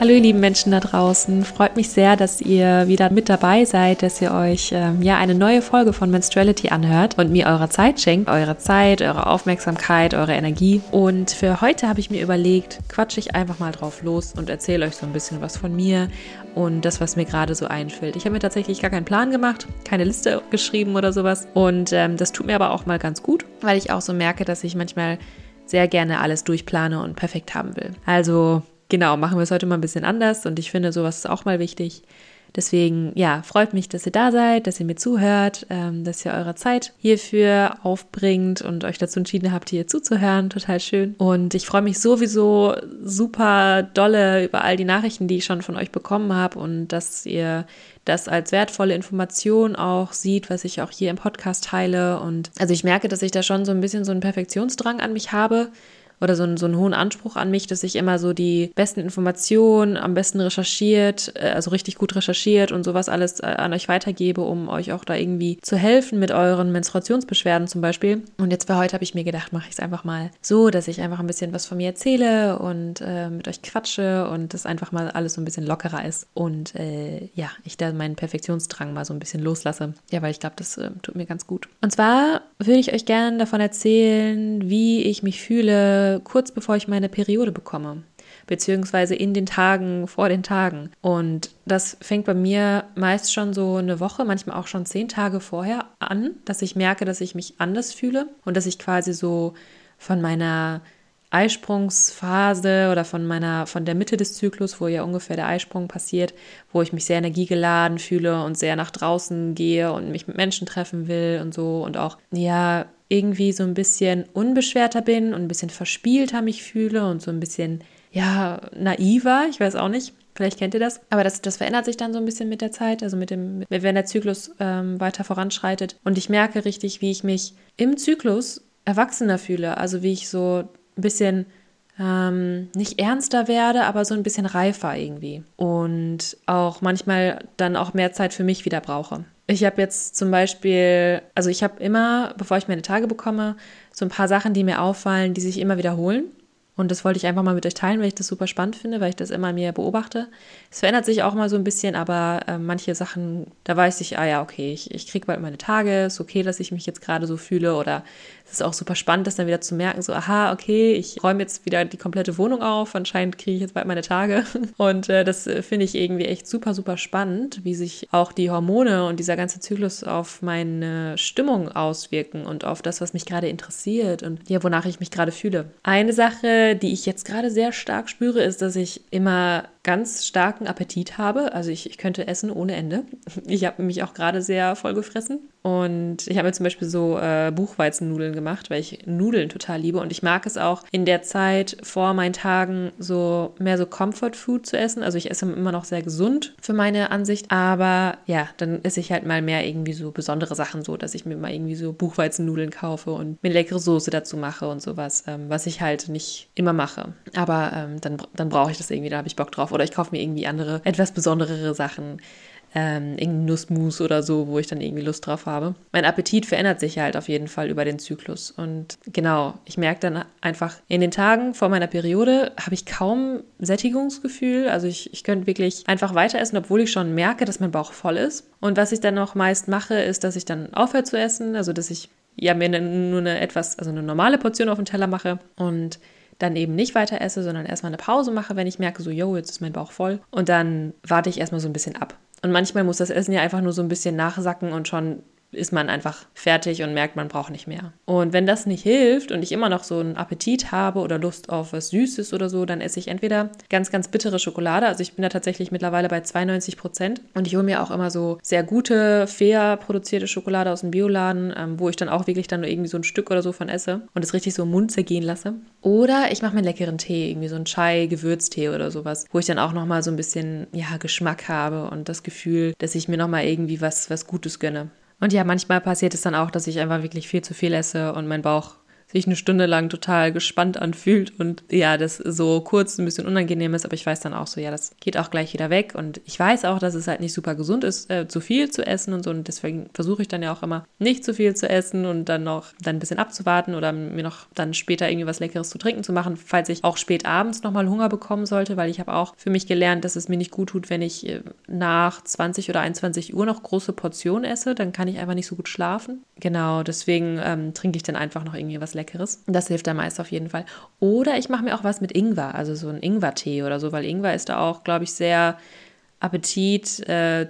Hallo ihr lieben Menschen da draußen, freut mich sehr, dass ihr wieder mit dabei seid, dass ihr euch ähm, ja eine neue Folge von Menstruality anhört und mir eure Zeit schenkt, eure Zeit, eure Aufmerksamkeit, eure Energie. Und für heute habe ich mir überlegt, quatsche ich einfach mal drauf los und erzähle euch so ein bisschen was von mir und das, was mir gerade so einfällt. Ich habe mir tatsächlich gar keinen Plan gemacht, keine Liste geschrieben oder sowas und ähm, das tut mir aber auch mal ganz gut, weil ich auch so merke, dass ich manchmal sehr gerne alles durchplane und perfekt haben will. Also genau, machen wir es heute mal ein bisschen anders und ich finde, sowas ist auch mal wichtig. Deswegen, ja, freut mich, dass ihr da seid, dass ihr mir zuhört, ähm, dass ihr eure Zeit hierfür aufbringt und euch dazu entschieden habt, hier zuzuhören. Total schön. Und ich freue mich sowieso super dolle über all die Nachrichten, die ich schon von euch bekommen habe und dass ihr das als wertvolle Information auch sieht, was ich auch hier im Podcast teile. Und also ich merke, dass ich da schon so ein bisschen so einen Perfektionsdrang an mich habe oder so einen, so einen hohen Anspruch an mich, dass ich immer so die besten Informationen am besten recherchiert, äh, also richtig gut recherchiert und sowas alles äh, an euch weitergebe, um euch auch da irgendwie zu helfen mit euren Menstruationsbeschwerden zum Beispiel. Und jetzt für heute habe ich mir gedacht, mache ich es einfach mal so, dass ich einfach ein bisschen was von mir erzähle und äh, mit euch quatsche und das einfach mal alles so ein bisschen lockerer ist und äh, ja, ich da meinen Perfektionsdrang mal so ein bisschen loslasse. Ja, weil ich glaube, das äh, tut mir ganz gut. Und zwar würde ich euch gerne davon erzählen, wie ich mich fühle, kurz bevor ich meine Periode bekomme, beziehungsweise in den Tagen vor den Tagen. Und das fängt bei mir meist schon so eine Woche, manchmal auch schon zehn Tage vorher an, dass ich merke, dass ich mich anders fühle und dass ich quasi so von meiner Eisprungsphase oder von meiner, von der Mitte des Zyklus, wo ja ungefähr der Eisprung passiert, wo ich mich sehr energiegeladen fühle und sehr nach draußen gehe und mich mit Menschen treffen will und so und auch, ja, irgendwie so ein bisschen unbeschwerter bin und ein bisschen verspielter mich fühle und so ein bisschen, ja, naiver, ich weiß auch nicht. Vielleicht kennt ihr das. Aber das, das verändert sich dann so ein bisschen mit der Zeit, also mit dem, wenn der Zyklus ähm, weiter voranschreitet. Und ich merke richtig, wie ich mich im Zyklus erwachsener fühle. Also wie ich so ein bisschen ähm, nicht ernster werde, aber so ein bisschen reifer irgendwie. Und auch manchmal dann auch mehr Zeit für mich wieder brauche. Ich habe jetzt zum Beispiel, also ich habe immer, bevor ich meine Tage bekomme, so ein paar Sachen, die mir auffallen, die sich immer wiederholen. Und das wollte ich einfach mal mit euch teilen, weil ich das super spannend finde, weil ich das immer mehr beobachte. Es verändert sich auch mal so ein bisschen, aber äh, manche Sachen, da weiß ich, ah ja, okay, ich, ich kriege bald meine Tage, ist okay, dass ich mich jetzt gerade so fühle oder ist auch super spannend, das dann wieder zu merken, so, aha, okay, ich räume jetzt wieder die komplette Wohnung auf, anscheinend kriege ich jetzt bald meine Tage. Und äh, das äh, finde ich irgendwie echt super, super spannend, wie sich auch die Hormone und dieser ganze Zyklus auf meine Stimmung auswirken und auf das, was mich gerade interessiert und ja, wonach ich mich gerade fühle. Eine Sache, die ich jetzt gerade sehr stark spüre, ist, dass ich immer ganz starken Appetit habe. Also ich, ich könnte essen ohne Ende. Ich habe mich auch gerade sehr voll gefressen. Und ich habe mir zum Beispiel so äh, Buchweizennudeln gemacht, weil ich Nudeln total liebe. Und ich mag es auch in der Zeit vor meinen Tagen so mehr so Comfort Food zu essen. Also ich esse immer noch sehr gesund für meine Ansicht. Aber ja, dann esse ich halt mal mehr irgendwie so besondere Sachen so, dass ich mir mal irgendwie so Buchweizennudeln kaufe und mir leckere Soße dazu mache und sowas, ähm, was ich halt nicht immer mache. Aber ähm, dann, dann brauche ich das irgendwie, da habe ich Bock drauf. Oder ich kaufe mir irgendwie andere, etwas besonderere Sachen ähm, irgendein Nussmus oder so, wo ich dann irgendwie Lust drauf habe. Mein Appetit verändert sich halt auf jeden Fall über den Zyklus. Und genau, ich merke dann einfach, in den Tagen vor meiner Periode habe ich kaum Sättigungsgefühl. Also ich, ich könnte wirklich einfach weiter essen, obwohl ich schon merke, dass mein Bauch voll ist. Und was ich dann noch meist mache, ist, dass ich dann aufhöre zu essen. Also dass ich ja mir nur eine etwas, also eine normale Portion auf den Teller mache und dann eben nicht weiter esse, sondern erstmal eine Pause mache, wenn ich merke, so, yo, jetzt ist mein Bauch voll. Und dann warte ich erstmal so ein bisschen ab. Und manchmal muss das Essen ja einfach nur so ein bisschen nachsacken und schon ist man einfach fertig und merkt, man braucht nicht mehr. Und wenn das nicht hilft und ich immer noch so einen Appetit habe oder Lust auf was Süßes oder so, dann esse ich entweder ganz, ganz bittere Schokolade. Also ich bin da tatsächlich mittlerweile bei 92 Prozent. Und ich hole mir auch immer so sehr gute, fair produzierte Schokolade aus dem Bioladen, ähm, wo ich dann auch wirklich dann nur irgendwie so ein Stück oder so von esse und es richtig so im Mund zergehen lasse. Oder ich mache mir einen leckeren Tee, irgendwie so einen Chai-Gewürztee oder sowas, wo ich dann auch nochmal so ein bisschen, ja, Geschmack habe und das Gefühl, dass ich mir nochmal irgendwie was, was Gutes gönne. Und ja, manchmal passiert es dann auch, dass ich einfach wirklich viel zu viel esse und mein Bauch sich eine Stunde lang total gespannt anfühlt und ja, das so kurz ein bisschen unangenehm ist, aber ich weiß dann auch so, ja, das geht auch gleich wieder weg und ich weiß auch, dass es halt nicht super gesund ist, äh, zu viel zu essen und so und deswegen versuche ich dann ja auch immer nicht zu viel zu essen und dann noch dann ein bisschen abzuwarten oder mir noch dann später irgendwie was Leckeres zu trinken zu machen, falls ich auch spät abends nochmal Hunger bekommen sollte, weil ich habe auch für mich gelernt, dass es mir nicht gut tut, wenn ich äh, nach 20 oder 21 Uhr noch große Portionen esse, dann kann ich einfach nicht so gut schlafen. Genau, deswegen ähm, trinke ich dann einfach noch irgendwie was Leckeres. Das hilft dann meist auf jeden Fall. Oder ich mache mir auch was mit Ingwer, also so ein Ingwertee oder so, weil Ingwer ist da auch, glaube ich, sehr Appetit äh,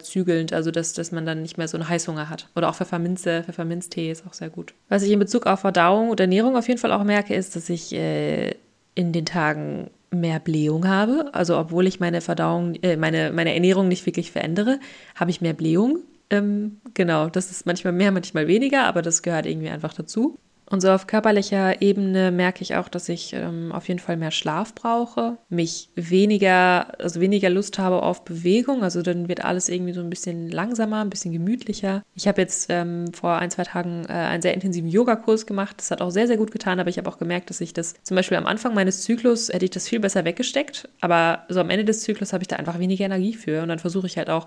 also dass, dass man dann nicht mehr so einen Heißhunger hat. Oder auch Pfefferminze, Pfefferminztee ist auch sehr gut. Was ich in Bezug auf Verdauung und Ernährung auf jeden Fall auch merke, ist, dass ich äh, in den Tagen mehr Blähung habe. Also obwohl ich meine Verdauung, äh, meine, meine Ernährung nicht wirklich verändere, habe ich mehr Blähung. Ähm, genau, das ist manchmal mehr, manchmal weniger, aber das gehört irgendwie einfach dazu. Und so auf körperlicher Ebene merke ich auch, dass ich ähm, auf jeden Fall mehr Schlaf brauche, mich weniger, also weniger Lust habe auf Bewegung. Also dann wird alles irgendwie so ein bisschen langsamer, ein bisschen gemütlicher. Ich habe jetzt ähm, vor ein, zwei Tagen äh, einen sehr intensiven Yogakurs gemacht. Das hat auch sehr, sehr gut getan, aber ich habe auch gemerkt, dass ich das zum Beispiel am Anfang meines Zyklus hätte ich das viel besser weggesteckt. Aber so am Ende des Zyklus habe ich da einfach weniger Energie für. Und dann versuche ich halt auch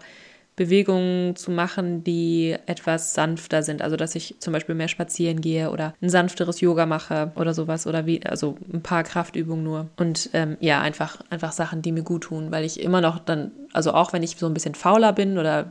Bewegungen zu machen, die etwas sanfter sind. Also dass ich zum Beispiel mehr spazieren gehe oder ein sanfteres Yoga mache oder sowas oder wie, also ein paar Kraftübungen nur. Und ähm, ja, einfach, einfach Sachen, die mir gut tun, weil ich immer noch dann, also auch wenn ich so ein bisschen fauler bin oder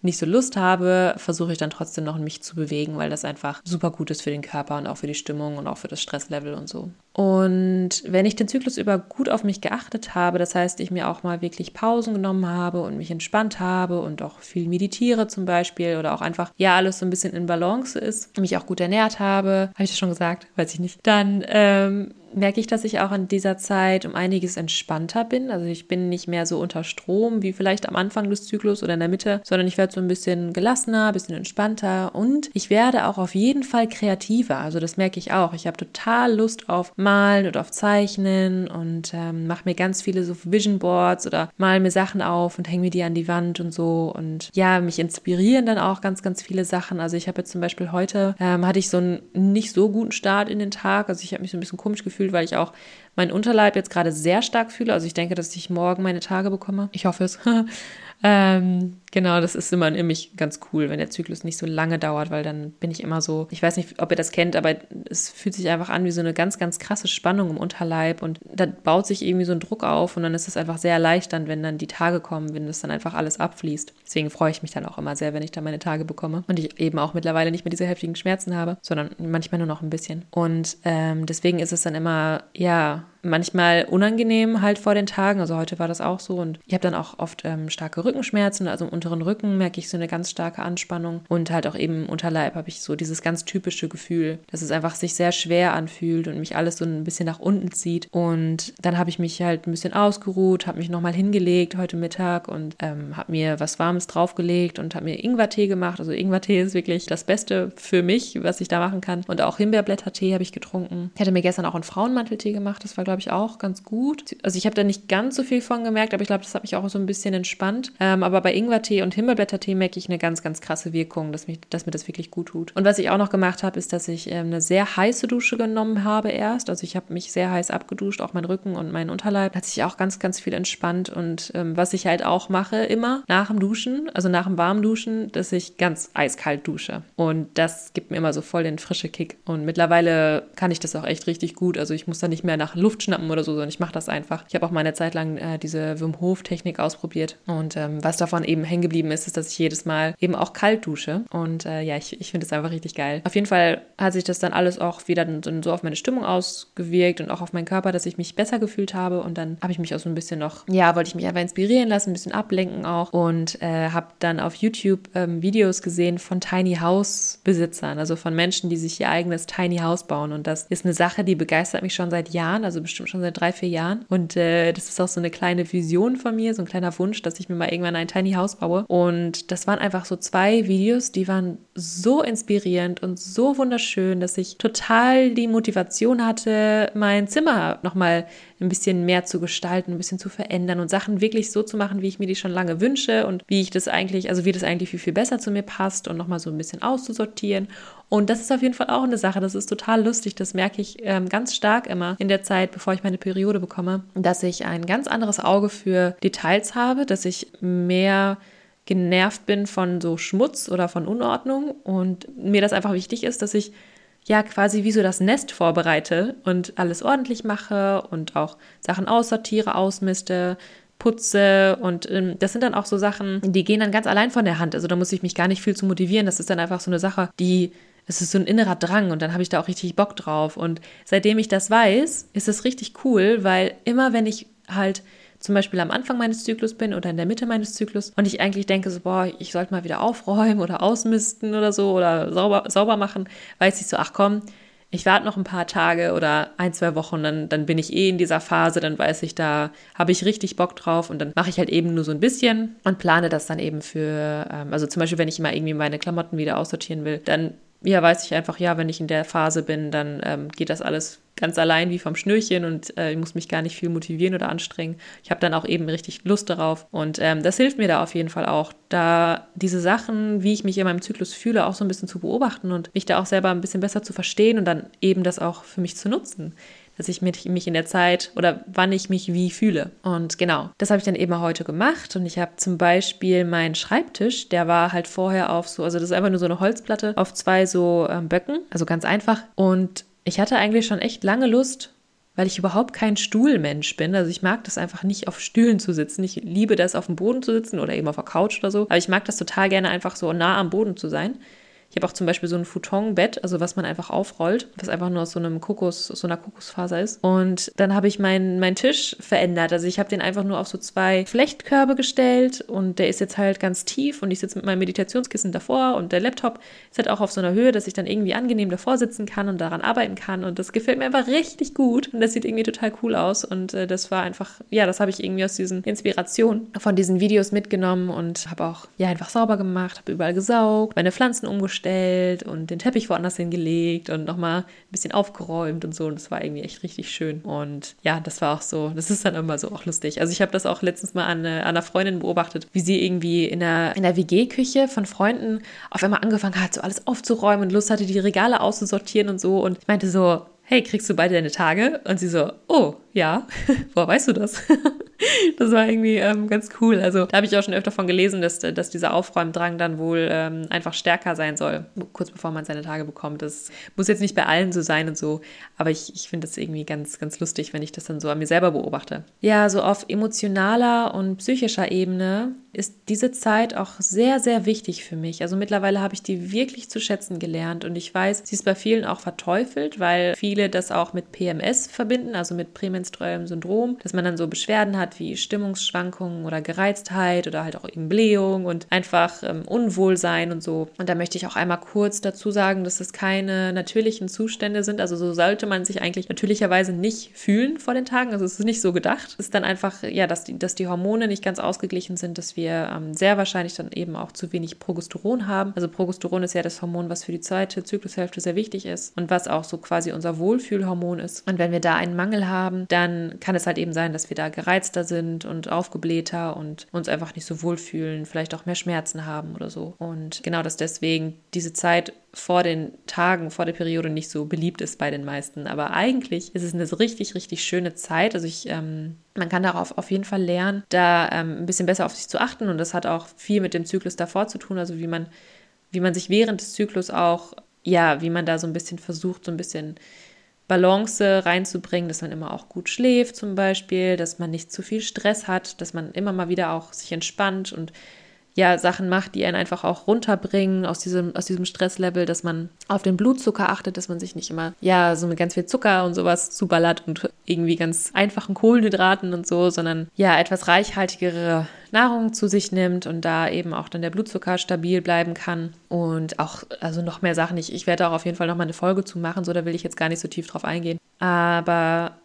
nicht so Lust habe, versuche ich dann trotzdem noch mich zu bewegen, weil das einfach super gut ist für den Körper und auch für die Stimmung und auch für das Stresslevel und so. Und wenn ich den Zyklus über gut auf mich geachtet habe, das heißt, ich mir auch mal wirklich Pausen genommen habe und mich entspannt habe und auch viel meditiere zum Beispiel oder auch einfach, ja, alles so ein bisschen in Balance ist, mich auch gut ernährt habe, habe ich das schon gesagt? Weiß ich nicht. Dann ähm, merke ich, dass ich auch in dieser Zeit um einiges entspannter bin. Also ich bin nicht mehr so unter Strom wie vielleicht am Anfang des Zyklus oder in der Mitte, sondern ich werde so ein bisschen gelassener, ein bisschen entspannter und ich werde auch auf jeden Fall kreativer. Also das merke ich auch. Ich habe total Lust auf Malen oder auf Zeichnen und ähm, mache mir ganz viele so Vision Boards oder mal mir Sachen auf und hänge mir die an die Wand und so. Und ja, mich inspirieren dann auch ganz, ganz viele Sachen. Also ich habe jetzt zum Beispiel heute, ähm, hatte ich so einen nicht so guten Start in den Tag. Also ich habe mich so ein bisschen komisch gefühlt, weil ich auch meinen Unterleib jetzt gerade sehr stark fühle. Also ich denke, dass ich morgen meine Tage bekomme. Ich hoffe es. ähm, Genau, das ist immer nämlich ganz cool, wenn der Zyklus nicht so lange dauert, weil dann bin ich immer so, ich weiß nicht, ob ihr das kennt, aber es fühlt sich einfach an wie so eine ganz, ganz krasse Spannung im Unterleib und da baut sich irgendwie so ein Druck auf und dann ist es einfach sehr erleichternd, wenn dann die Tage kommen, wenn das dann einfach alles abfließt. Deswegen freue ich mich dann auch immer sehr, wenn ich dann meine Tage bekomme und ich eben auch mittlerweile nicht mehr diese heftigen Schmerzen habe, sondern manchmal nur noch ein bisschen. Und ähm, deswegen ist es dann immer, ja, manchmal unangenehm halt vor den Tagen. Also heute war das auch so und ich habe dann auch oft ähm, starke Rückenschmerzen, also unteren Rücken merke ich so eine ganz starke Anspannung und halt auch eben Unterleib habe ich so dieses ganz typische Gefühl, dass es einfach sich sehr schwer anfühlt und mich alles so ein bisschen nach unten zieht. Und dann habe ich mich halt ein bisschen ausgeruht, habe mich nochmal hingelegt heute Mittag und ähm, habe mir was Warmes draufgelegt und habe mir Ingwertee gemacht. Also Ingwertee ist wirklich das Beste für mich, was ich da machen kann. Und auch Himbeerblättertee habe ich getrunken. Ich hatte mir gestern auch einen Frauenmanteltee gemacht. Das war, glaube ich, auch ganz gut. Also ich habe da nicht ganz so viel von gemerkt, aber ich glaube, das hat mich auch so ein bisschen entspannt. Ähm, aber bei Ingwertee und Himbeerblättertee merke ich eine ganz, ganz krasse Wirkung, dass, mich, dass mir das wirklich gut tut. Und was ich auch noch gemacht habe, ist, dass ich ähm, eine sehr heiße Dusche genommen habe erst. Also ich habe mich sehr heiß abgeduscht, auch mein Rücken und mein Unterleib. Hat sich auch ganz, ganz viel entspannt. Und ähm, was ich halt auch mache immer nach dem Duschen, also nach dem warmen Duschen, dass ich ganz eiskalt dusche. Und das gibt mir immer so voll den frische Kick. Und mittlerweile kann ich das auch echt richtig gut. Also ich muss da nicht mehr nach Luft schnappen oder so, sondern ich mache das einfach. Ich habe auch mal eine Zeit lang äh, diese Wim Hof Technik ausprobiert. Und ähm, was davon eben hängen geblieben ist, ist, dass ich jedes Mal eben auch kalt dusche. Und äh, ja, ich, ich finde es einfach richtig geil. Auf jeden Fall hat sich das dann alles auch wieder so auf meine Stimmung ausgewirkt und auch auf meinen Körper, dass ich mich besser gefühlt habe. Und dann habe ich mich auch so ein bisschen noch, ja, wollte ich mich einfach inspirieren lassen, ein bisschen ablenken auch. Und äh, habe dann auf YouTube ähm, Videos gesehen von Tiny House Besitzern, also von Menschen, die sich ihr eigenes Tiny House bauen. Und das ist eine Sache, die begeistert mich schon seit Jahren, also bestimmt schon seit drei, vier Jahren. Und äh, das ist auch so eine kleine Vision von mir, so ein kleiner Wunsch, dass ich mir mal irgendwann ein Tiny House baue. Und das waren einfach so zwei Videos, die waren so inspirierend und so wunderschön, dass ich total die Motivation hatte, mein Zimmer nochmal ein bisschen mehr zu gestalten, ein bisschen zu verändern und Sachen wirklich so zu machen, wie ich mir die schon lange wünsche und wie ich das eigentlich, also wie das eigentlich viel, viel besser zu mir passt und nochmal so ein bisschen auszusortieren. Und das ist auf jeden Fall auch eine Sache, das ist total lustig, das merke ich ähm, ganz stark immer in der Zeit, bevor ich meine Periode bekomme, dass ich ein ganz anderes Auge für Details habe, dass ich mehr genervt bin von so Schmutz oder von Unordnung und mir das einfach wichtig ist, dass ich ja quasi wie so das Nest vorbereite und alles ordentlich mache und auch Sachen aussortiere, ausmiste, putze und ähm, das sind dann auch so Sachen, die gehen dann ganz allein von der Hand. Also da muss ich mich gar nicht viel zu motivieren. Das ist dann einfach so eine Sache, die es ist so ein innerer Drang und dann habe ich da auch richtig Bock drauf. Und seitdem ich das weiß, ist es richtig cool, weil immer wenn ich halt zum Beispiel am Anfang meines Zyklus bin oder in der Mitte meines Zyklus und ich eigentlich denke so, boah, ich sollte mal wieder aufräumen oder ausmisten oder so oder sauber, sauber machen, weiß ich so, ach komm, ich warte noch ein paar Tage oder ein, zwei Wochen, dann, dann bin ich eh in dieser Phase, dann weiß ich, da habe ich richtig Bock drauf und dann mache ich halt eben nur so ein bisschen und plane das dann eben für, ähm, also zum Beispiel, wenn ich mal irgendwie meine Klamotten wieder aussortieren will, dann ja, weiß ich einfach, ja, wenn ich in der Phase bin, dann ähm, geht das alles ganz allein wie vom Schnürchen und äh, ich muss mich gar nicht viel motivieren oder anstrengen. Ich habe dann auch eben richtig Lust darauf und ähm, das hilft mir da auf jeden Fall auch, da diese Sachen, wie ich mich in meinem Zyklus fühle, auch so ein bisschen zu beobachten und mich da auch selber ein bisschen besser zu verstehen und dann eben das auch für mich zu nutzen dass ich mich, in der Zeit oder wann ich mich wie fühle. Und genau, das habe ich dann eben heute gemacht. Und ich habe zum Beispiel meinen Schreibtisch, der war halt vorher auf so, also das ist einfach nur so eine Holzplatte auf zwei so ähm, Böcken, also ganz einfach. Und ich hatte eigentlich schon echt lange Lust, weil ich überhaupt kein Stuhlmensch bin. Also ich mag das einfach nicht auf Stühlen zu sitzen. Ich liebe das auf dem Boden zu sitzen oder eben auf der Couch oder so. Aber ich mag das total gerne einfach so nah am Boden zu sein. Ich habe auch zum Beispiel so ein Futonbett, also was man einfach aufrollt, was einfach nur aus so einem Kokos, so einer Kokosfaser ist. Und dann habe ich meinen mein Tisch verändert. Also ich habe den einfach nur auf so zwei Flechtkörbe gestellt und der ist jetzt halt ganz tief und ich sitze mit meinem Meditationskissen davor und der Laptop ist halt auch auf so einer Höhe, dass ich dann irgendwie angenehm davor sitzen kann und daran arbeiten kann. Und das gefällt mir einfach richtig gut und das sieht irgendwie total cool aus. Und äh, das war einfach, ja, das habe ich irgendwie aus diesen Inspirationen von diesen Videos mitgenommen und habe auch ja einfach sauber gemacht, habe überall gesaugt, meine Pflanzen umgestellt gestellt und den Teppich woanders hingelegt und nochmal ein bisschen aufgeräumt und so. Und das war irgendwie echt richtig schön. Und ja, das war auch so, das ist dann immer so auch lustig. Also ich habe das auch letztens mal an, an einer Freundin beobachtet, wie sie irgendwie in der, in der WG-Küche von Freunden auf einmal angefangen hat, so alles aufzuräumen und Lust hatte, die Regale auszusortieren und so. Und ich meinte so, hey, kriegst du beide deine Tage? Und sie so, oh, ja, woher weißt du das? das war irgendwie ähm, ganz cool. Also da habe ich auch schon öfter von gelesen, dass, dass dieser Aufräumdrang dann wohl ähm, einfach stärker sein soll, kurz bevor man seine Tage bekommt. Das muss jetzt nicht bei allen so sein und so, aber ich, ich finde das irgendwie ganz, ganz lustig, wenn ich das dann so an mir selber beobachte. Ja, so auf emotionaler und psychischer Ebene ist diese Zeit auch sehr, sehr wichtig für mich. Also mittlerweile habe ich die wirklich zu schätzen gelernt und ich weiß, sie ist bei vielen auch verteufelt, weil viele das auch mit PMS verbinden, also mit prämenstruellem Syndrom, dass man dann so Beschwerden hat wie Stimmungsschwankungen oder Gereiztheit oder halt auch eben Blähung und einfach ähm, Unwohlsein und so. Und da möchte ich auch einmal kurz dazu sagen, dass es keine natürlichen Zustände sind. Also so sollte man sich eigentlich natürlicherweise nicht fühlen vor den Tagen. Also es ist nicht so gedacht. Es ist dann einfach, ja, dass die, dass die Hormone nicht ganz ausgeglichen sind, dass wir ähm, sehr wahrscheinlich dann eben auch zu wenig Progesteron haben. Also Progesteron ist ja das Hormon, was für die zweite Zyklushälfte sehr wichtig ist und was auch so quasi unser Wohlfühlhormon ist. Und wenn wir da einen Mangel haben, dann kann es halt eben sein, dass wir da gereizter sind und aufgeblähter und uns einfach nicht so wohlfühlen, vielleicht auch mehr Schmerzen haben oder so. Und genau, dass deswegen diese Zeit vor den Tagen, vor der Periode nicht so beliebt ist bei den meisten. Aber eigentlich ist es eine richtig, richtig schöne Zeit. Also ich, ähm, man kann darauf auf jeden Fall lernen, da ähm, ein bisschen besser auf sich zu achten. Und das hat auch viel mit dem Zyklus davor zu tun. Also wie man, wie man sich während des Zyklus auch, ja, wie man da so ein bisschen versucht, so ein bisschen Balance reinzubringen, dass man immer auch gut schläft zum Beispiel, dass man nicht zu viel Stress hat, dass man immer mal wieder auch sich entspannt und ja Sachen macht, die einen einfach auch runterbringen aus diesem, aus diesem Stresslevel, dass man auf den Blutzucker achtet, dass man sich nicht immer ja so mit ganz viel Zucker und sowas zuballert und irgendwie ganz einfachen Kohlenhydraten und so, sondern ja etwas reichhaltigere Nahrung zu sich nimmt und da eben auch dann der Blutzucker stabil bleiben kann und auch also noch mehr Sachen. Ich, ich werde auch auf jeden Fall noch mal eine Folge zu machen, so da will ich jetzt gar nicht so tief drauf eingehen. Aber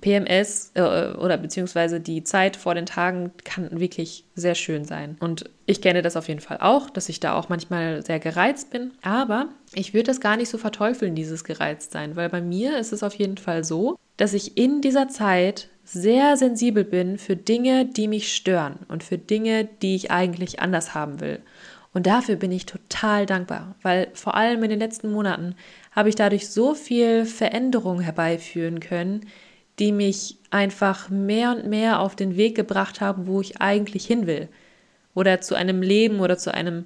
PMS äh, oder beziehungsweise die Zeit vor den Tagen kann wirklich sehr schön sein. Und ich kenne das auf jeden Fall auch, dass ich da auch manchmal sehr gereizt bin. Aber ich würde das gar nicht so verteufeln, dieses Gereiztsein, weil bei mir ist es auf jeden Fall so, dass ich in dieser Zeit sehr sensibel bin für Dinge, die mich stören und für Dinge, die ich eigentlich anders haben will. Und dafür bin ich total dankbar, weil vor allem in den letzten Monaten habe ich dadurch so viel Veränderung herbeiführen können, die mich einfach mehr und mehr auf den Weg gebracht haben, wo ich eigentlich hin will. Oder zu einem Leben oder zu einem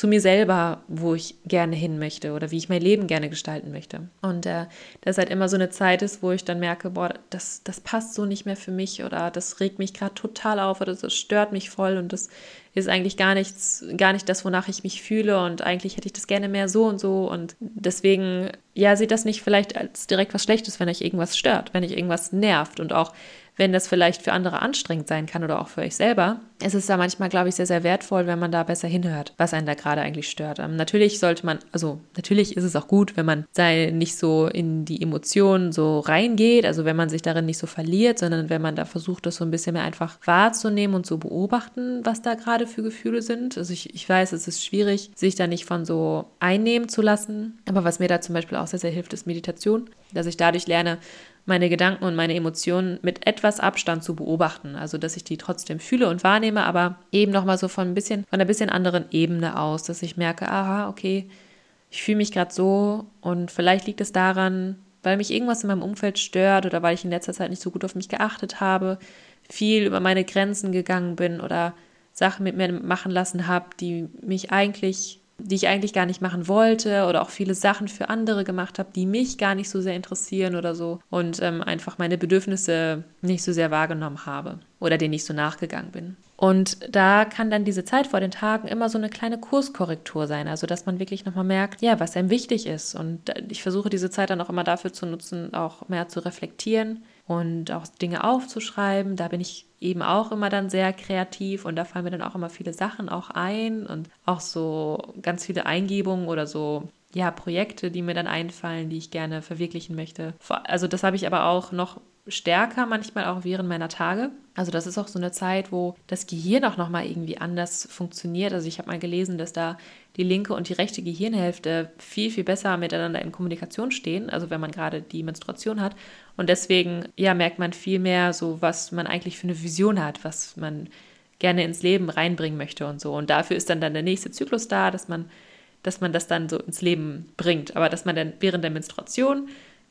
zu mir selber, wo ich gerne hin möchte oder wie ich mein Leben gerne gestalten möchte. Und äh, das halt immer so eine Zeit ist, wo ich dann merke, boah, das, das passt so nicht mehr für mich oder das regt mich gerade total auf oder das stört mich voll und das ist eigentlich gar nichts, gar nicht das, wonach ich mich fühle und eigentlich hätte ich das gerne mehr so und so und deswegen, ja, sieht das nicht vielleicht als direkt was Schlechtes, wenn euch irgendwas stört, wenn euch irgendwas nervt und auch wenn das vielleicht für andere anstrengend sein kann oder auch für euch selber, ist es da manchmal, glaube ich, sehr, sehr wertvoll, wenn man da besser hinhört, was einen da gerade eigentlich stört. Ähm, natürlich sollte man, also natürlich ist es auch gut, wenn man sei nicht so in die Emotionen so reingeht, also wenn man sich darin nicht so verliert, sondern wenn man da versucht, das so ein bisschen mehr einfach wahrzunehmen und zu beobachten, was da gerade für Gefühle sind. Also ich, ich weiß, es ist schwierig, sich da nicht von so einnehmen zu lassen. Aber was mir da zum Beispiel auch sehr, sehr hilft, ist Meditation, dass ich dadurch lerne, meine Gedanken und meine Emotionen mit etwas Abstand zu beobachten. Also, dass ich die trotzdem fühle und wahrnehme, aber eben nochmal so von ein bisschen, von einer bisschen anderen Ebene aus, dass ich merke, aha, okay, ich fühle mich gerade so und vielleicht liegt es daran, weil mich irgendwas in meinem Umfeld stört oder weil ich in letzter Zeit nicht so gut auf mich geachtet habe, viel über meine Grenzen gegangen bin oder Sachen mit mir machen lassen habe, die mich eigentlich die ich eigentlich gar nicht machen wollte oder auch viele Sachen für andere gemacht habe, die mich gar nicht so sehr interessieren oder so und ähm, einfach meine Bedürfnisse nicht so sehr wahrgenommen habe oder denen nicht so nachgegangen bin. Und da kann dann diese Zeit vor den Tagen immer so eine kleine Kurskorrektur sein, also dass man wirklich nochmal merkt, ja, was einem wichtig ist. Und ich versuche diese Zeit dann auch immer dafür zu nutzen, auch mehr zu reflektieren und auch Dinge aufzuschreiben. Da bin ich eben auch immer dann sehr kreativ und da fallen mir dann auch immer viele Sachen auch ein und auch so ganz viele Eingebungen oder so ja, Projekte, die mir dann einfallen, die ich gerne verwirklichen möchte. Also das habe ich aber auch noch stärker manchmal auch während meiner Tage. Also das ist auch so eine Zeit, wo das Gehirn auch nochmal irgendwie anders funktioniert. Also ich habe mal gelesen, dass da die linke und die rechte Gehirnhälfte viel, viel besser miteinander in Kommunikation stehen, also wenn man gerade die Menstruation hat. Und deswegen, ja, merkt man viel mehr so, was man eigentlich für eine Vision hat, was man gerne ins Leben reinbringen möchte und so. Und dafür ist dann dann der nächste Zyklus da, dass man, dass man das dann so ins Leben bringt. Aber dass man dann während der Menstruation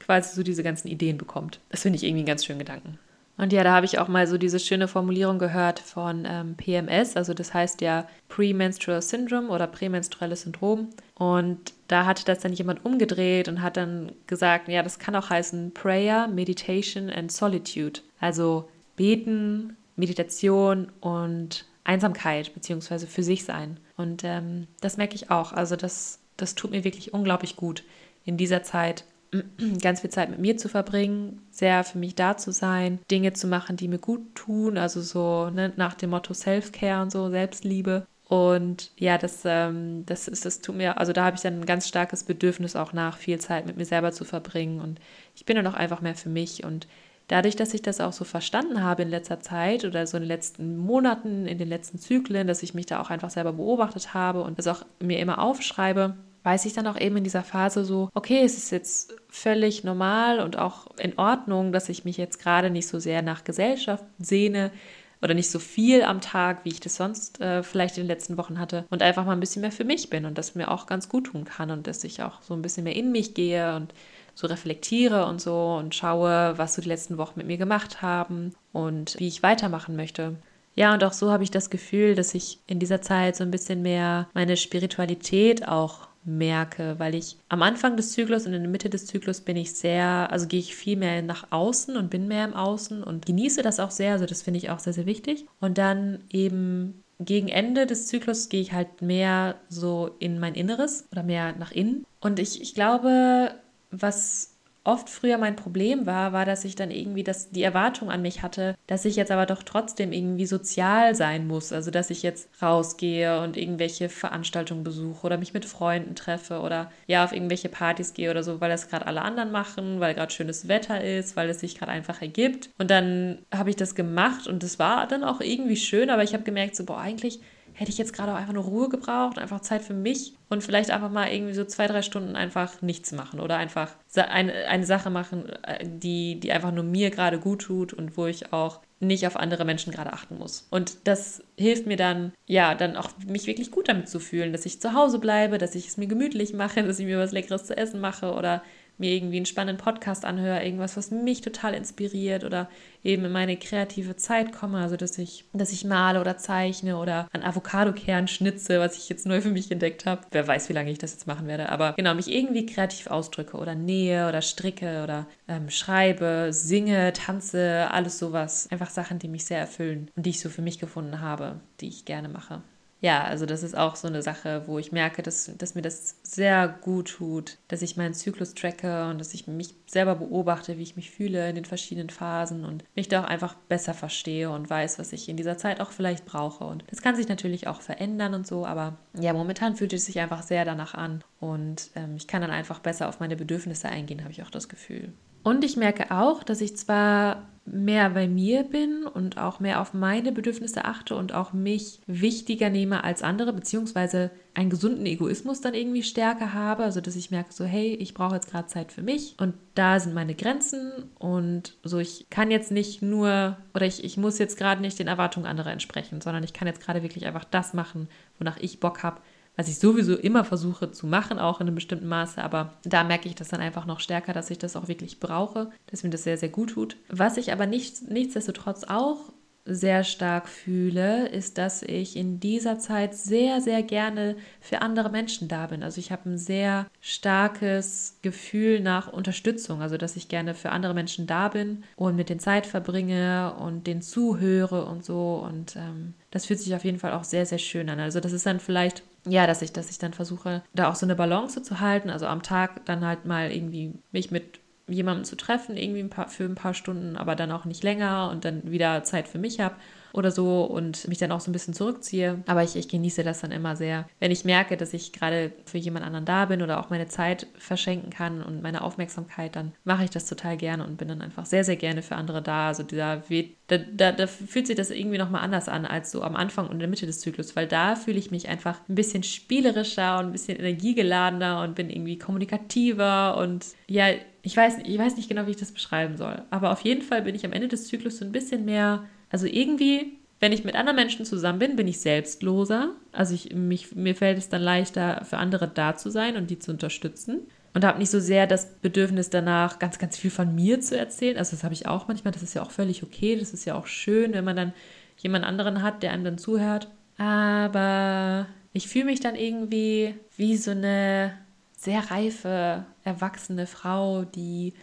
quasi so diese ganzen Ideen bekommt. Das finde ich irgendwie einen ganz schönen Gedanken. Und ja, da habe ich auch mal so diese schöne Formulierung gehört von ähm, PMS, also das heißt ja Premenstrual Syndrome oder prämenstruelles Syndrom. Und da hatte das dann jemand umgedreht und hat dann gesagt, ja, das kann auch heißen Prayer, Meditation and Solitude. Also beten, Meditation und Einsamkeit beziehungsweise für sich sein. Und ähm, das merke ich auch. Also das, das tut mir wirklich unglaublich gut in dieser Zeit ganz viel Zeit mit mir zu verbringen, sehr für mich da zu sein, Dinge zu machen, die mir gut tun, also so ne, nach dem Motto Self-Care und so, Selbstliebe. Und ja, das, ähm, das ist, das tut mir, also da habe ich dann ein ganz starkes Bedürfnis auch nach, viel Zeit mit mir selber zu verbringen. Und ich bin dann auch einfach mehr für mich. Und dadurch, dass ich das auch so verstanden habe in letzter Zeit oder so in den letzten Monaten, in den letzten Zyklen, dass ich mich da auch einfach selber beobachtet habe und das auch mir immer aufschreibe, weiß ich dann auch eben in dieser Phase so, okay, es ist jetzt völlig normal und auch in Ordnung, dass ich mich jetzt gerade nicht so sehr nach Gesellschaft sehne oder nicht so viel am Tag, wie ich das sonst äh, vielleicht in den letzten Wochen hatte und einfach mal ein bisschen mehr für mich bin und das mir auch ganz gut tun kann und dass ich auch so ein bisschen mehr in mich gehe und so reflektiere und so und schaue, was so die letzten Wochen mit mir gemacht haben und wie ich weitermachen möchte. Ja, und auch so habe ich das Gefühl, dass ich in dieser Zeit so ein bisschen mehr meine Spiritualität auch merke, weil ich am Anfang des Zyklus und in der Mitte des Zyklus bin ich sehr, also gehe ich viel mehr nach außen und bin mehr im Außen und genieße das auch sehr, also das finde ich auch sehr, sehr wichtig. Und dann eben gegen Ende des Zyklus gehe ich halt mehr so in mein Inneres oder mehr nach innen. Und ich, ich glaube, was oft früher mein Problem war, war, dass ich dann irgendwie das, die Erwartung an mich hatte, dass ich jetzt aber doch trotzdem irgendwie sozial sein muss. Also, dass ich jetzt rausgehe und irgendwelche Veranstaltungen besuche oder mich mit Freunden treffe oder ja, auf irgendwelche Partys gehe oder so, weil das gerade alle anderen machen, weil gerade schönes Wetter ist, weil es sich gerade einfach ergibt. Und dann habe ich das gemacht und es war dann auch irgendwie schön, aber ich habe gemerkt, so, boah, eigentlich hätte ich jetzt gerade auch einfach nur Ruhe gebraucht, einfach Zeit für mich und vielleicht einfach mal irgendwie so zwei, drei Stunden einfach nichts machen oder einfach eine, eine Sache machen, äh, die, die einfach nur mir gerade gut tut und wo ich auch nicht auf andere Menschen gerade achten muss. Und das hilft mir dann, ja, dann auch mich wirklich gut damit zu fühlen, dass ich zu Hause bleibe, dass ich es mir gemütlich mache, dass ich mir was Leckeres zu essen mache oder mir irgendwie einen spannenden Podcast anhöre, irgendwas, was mich total inspiriert oder eben in meine kreative Zeit komme, also dass ich, dass ich male oder zeichne oder an Avocado-Kern schnitze, was ich jetzt neu für mich entdeckt habe. Wer weiß, wie lange ich das jetzt machen werde, aber genau, mich irgendwie kreativ ausdrücke oder nähe oder stricke oder ähm, schreibe, singe, tanze, alles sowas. Einfach Sachen, die mich sehr erfüllen und die ich so für mich gefunden habe, die ich gerne mache ja, also das ist auch so eine Sache, wo ich merke, dass, dass mir das sehr gut tut, dass ich meinen Zyklus tracke und dass ich mich selber beobachte, wie ich mich fühle in den verschiedenen Phasen und mich da auch einfach besser verstehe und weiß, was ich in dieser Zeit auch vielleicht brauche. Und das kann sich natürlich auch verändern und so, aber ja, momentan fühlt es sich einfach sehr danach an und ähm, ich kann dann einfach besser auf meine Bedürfnisse eingehen, habe ich auch das Gefühl. Und ich merke auch, dass ich zwar mehr bei mir bin und auch mehr auf meine Bedürfnisse achte und auch mich wichtiger nehme als andere, beziehungsweise einen gesunden Egoismus dann irgendwie stärker habe, also dass ich merke so, hey, ich brauche jetzt gerade Zeit für mich und da sind meine Grenzen und so, ich kann jetzt nicht nur oder ich, ich muss jetzt gerade nicht den Erwartungen anderer entsprechen, sondern ich kann jetzt gerade wirklich einfach das machen, wonach ich Bock habe was ich sowieso immer versuche zu machen, auch in einem bestimmten Maße, aber da merke ich das dann einfach noch stärker, dass ich das auch wirklich brauche, dass mir das sehr, sehr gut tut. Was ich aber nicht, nichtsdestotrotz auch sehr stark fühle, ist, dass ich in dieser Zeit sehr, sehr gerne für andere Menschen da bin. Also ich habe ein sehr starkes Gefühl nach Unterstützung, also dass ich gerne für andere Menschen da bin und mit den Zeit verbringe und denen zuhöre und so. Und ähm, das fühlt sich auf jeden Fall auch sehr, sehr schön an. Also das ist dann vielleicht ja, dass ich, dass ich dann versuche, da auch so eine Balance zu halten. Also am Tag dann halt mal irgendwie mich mit jemandem zu treffen, irgendwie ein paar, für ein paar Stunden, aber dann auch nicht länger und dann wieder Zeit für mich habe oder so und mich dann auch so ein bisschen zurückziehe. Aber ich, ich genieße das dann immer sehr. Wenn ich merke, dass ich gerade für jemand anderen da bin oder auch meine Zeit verschenken kann und meine Aufmerksamkeit, dann mache ich das total gerne und bin dann einfach sehr, sehr gerne für andere da. Also dieser da, da, da fühlt sich das irgendwie nochmal anders an als so am Anfang und in der Mitte des Zyklus, weil da fühle ich mich einfach ein bisschen spielerischer und ein bisschen energiegeladener und bin irgendwie kommunikativer und ja, ich weiß, ich weiß nicht genau, wie ich das beschreiben soll. Aber auf jeden Fall bin ich am Ende des Zyklus so ein bisschen mehr also irgendwie, wenn ich mit anderen Menschen zusammen bin, bin ich selbstloser. Also ich, mich, mir fällt es dann leichter, für andere da zu sein und die zu unterstützen. Und habe nicht so sehr das Bedürfnis danach, ganz, ganz viel von mir zu erzählen. Also das habe ich auch manchmal. Das ist ja auch völlig okay. Das ist ja auch schön, wenn man dann jemand anderen hat, der einem dann zuhört. Aber ich fühle mich dann irgendwie wie so eine sehr reife, erwachsene Frau, die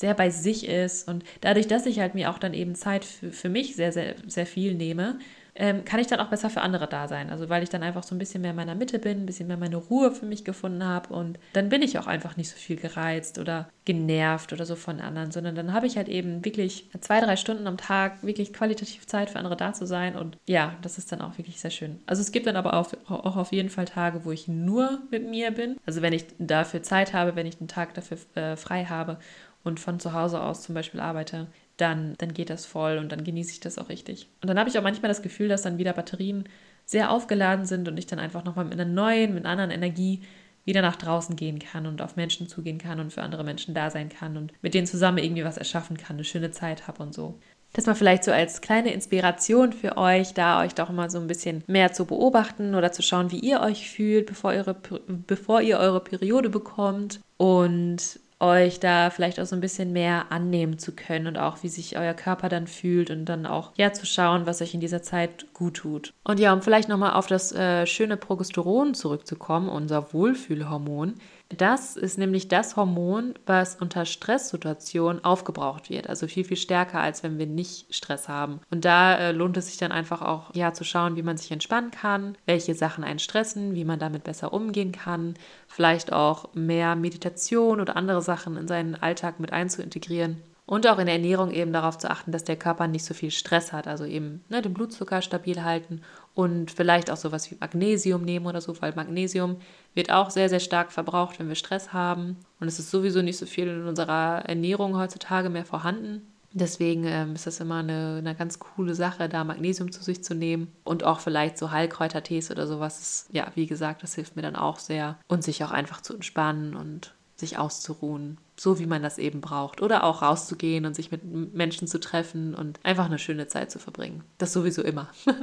sehr bei sich ist und dadurch, dass ich halt mir auch dann eben Zeit für, für mich sehr, sehr, sehr viel nehme, ähm, kann ich dann auch besser für andere da sein. Also weil ich dann einfach so ein bisschen mehr in meiner Mitte bin, ein bisschen mehr meine Ruhe für mich gefunden habe und dann bin ich auch einfach nicht so viel gereizt oder genervt oder so von anderen, sondern dann habe ich halt eben wirklich zwei, drei Stunden am Tag wirklich qualitativ Zeit für andere da zu sein und ja, das ist dann auch wirklich sehr schön. Also es gibt dann aber auch, auch auf jeden Fall Tage, wo ich nur mit mir bin. Also wenn ich dafür Zeit habe, wenn ich einen Tag dafür äh, frei habe und von zu Hause aus zum Beispiel arbeite, dann, dann geht das voll und dann genieße ich das auch richtig. Und dann habe ich auch manchmal das Gefühl, dass dann wieder Batterien sehr aufgeladen sind und ich dann einfach nochmal mit einer neuen, mit einer anderen Energie wieder nach draußen gehen kann und auf Menschen zugehen kann und für andere Menschen da sein kann und mit denen zusammen irgendwie was erschaffen kann, eine schöne Zeit habe und so. Das mal vielleicht so als kleine Inspiration für euch, da euch doch mal so ein bisschen mehr zu beobachten oder zu schauen, wie ihr euch fühlt, bevor, eure, bevor ihr eure Periode bekommt. Und euch da vielleicht auch so ein bisschen mehr annehmen zu können und auch wie sich euer Körper dann fühlt und dann auch ja zu schauen, was euch in dieser Zeit gut tut. Und ja, um vielleicht nochmal auf das äh, schöne Progesteron zurückzukommen, unser Wohlfühlhormon. Das ist nämlich das Hormon, was unter Stresssituationen aufgebraucht wird. Also viel, viel stärker, als wenn wir nicht Stress haben. Und da äh, lohnt es sich dann einfach auch, ja, zu schauen, wie man sich entspannen kann, welche Sachen einen stressen, wie man damit besser umgehen kann. Vielleicht auch mehr Meditation oder andere Sachen in seinen Alltag mit einzuintegrieren. Und auch in der Ernährung eben darauf zu achten, dass der Körper nicht so viel Stress hat. Also eben ne, den Blutzucker stabil halten und vielleicht auch sowas wie Magnesium nehmen oder so, weil Magnesium wird auch sehr, sehr stark verbraucht, wenn wir Stress haben. Und es ist sowieso nicht so viel in unserer Ernährung heutzutage mehr vorhanden. Deswegen ähm, ist das immer eine, eine ganz coole Sache, da Magnesium zu sich zu nehmen. Und auch vielleicht so Heilkräutertees oder sowas. Ist, ja, wie gesagt, das hilft mir dann auch sehr. Und sich auch einfach zu entspannen und sich auszuruhen so wie man das eben braucht. Oder auch rauszugehen und sich mit Menschen zu treffen und einfach eine schöne Zeit zu verbringen. Das sowieso immer.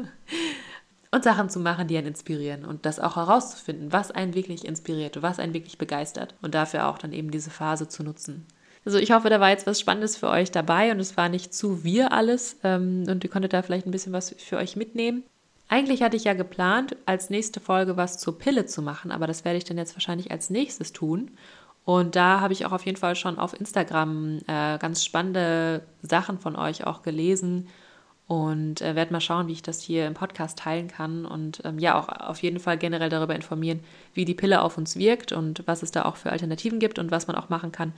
und Sachen zu machen, die einen inspirieren und das auch herauszufinden, was einen wirklich inspiriert, was einen wirklich begeistert und dafür auch dann eben diese Phase zu nutzen. Also ich hoffe, da war jetzt was Spannendes für euch dabei und es war nicht zu wir alles ähm, und ihr konntet da vielleicht ein bisschen was für euch mitnehmen. Eigentlich hatte ich ja geplant, als nächste Folge was zur Pille zu machen, aber das werde ich dann jetzt wahrscheinlich als nächstes tun. Und da habe ich auch auf jeden Fall schon auf Instagram äh, ganz spannende Sachen von euch auch gelesen und äh, werde mal schauen, wie ich das hier im Podcast teilen kann und ähm, ja auch auf jeden Fall generell darüber informieren, wie die Pille auf uns wirkt und was es da auch für Alternativen gibt und was man auch machen kann,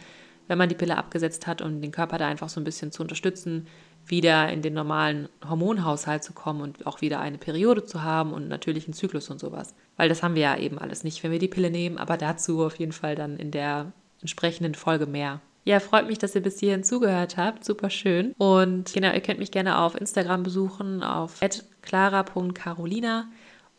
wenn man die Pille abgesetzt hat, um den Körper da einfach so ein bisschen zu unterstützen, wieder in den normalen Hormonhaushalt zu kommen und auch wieder eine Periode zu haben und natürlich einen Zyklus und sowas. Weil das haben wir ja eben alles nicht, wenn wir die Pille nehmen, aber dazu auf jeden Fall dann in der entsprechenden Folge mehr. Ja, freut mich, dass ihr bis hierhin zugehört habt. Super schön. Und genau, ihr könnt mich gerne auf Instagram besuchen, auf clara.carolina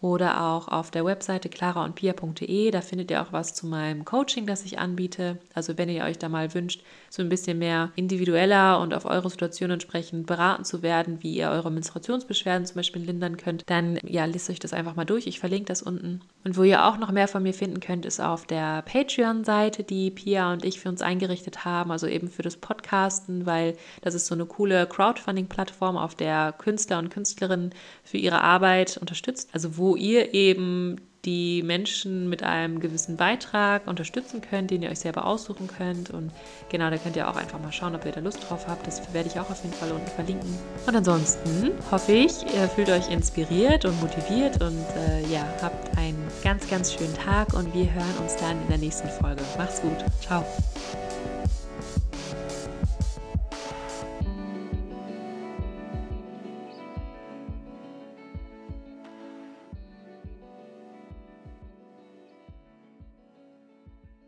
oder auch auf der Webseite claraundpia.de. Da findet ihr auch was zu meinem Coaching, das ich anbiete. Also wenn ihr euch da mal wünscht, so ein bisschen mehr individueller und auf eure Situation entsprechend beraten zu werden, wie ihr eure Menstruationsbeschwerden zum Beispiel lindern könnt, dann ja, lest euch das einfach mal durch. Ich verlinke das unten. Und wo ihr auch noch mehr von mir finden könnt, ist auf der Patreon-Seite, die Pia und ich für uns eingerichtet haben, also eben für das Podcasten, weil das ist so eine coole Crowdfunding-Plattform, auf der Künstler und Künstlerinnen für ihre Arbeit unterstützt. Also wo ihr eben die Menschen mit einem gewissen Beitrag unterstützen könnt, den ihr euch selber aussuchen könnt. Und genau, da könnt ihr auch einfach mal schauen, ob ihr da Lust drauf habt. Das werde ich auch auf jeden Fall unten verlinken. Und ansonsten hoffe ich, ihr fühlt euch inspiriert und motiviert und äh, ja, habt einen ganz, ganz schönen Tag und wir hören uns dann in der nächsten Folge. Macht's gut. Ciao.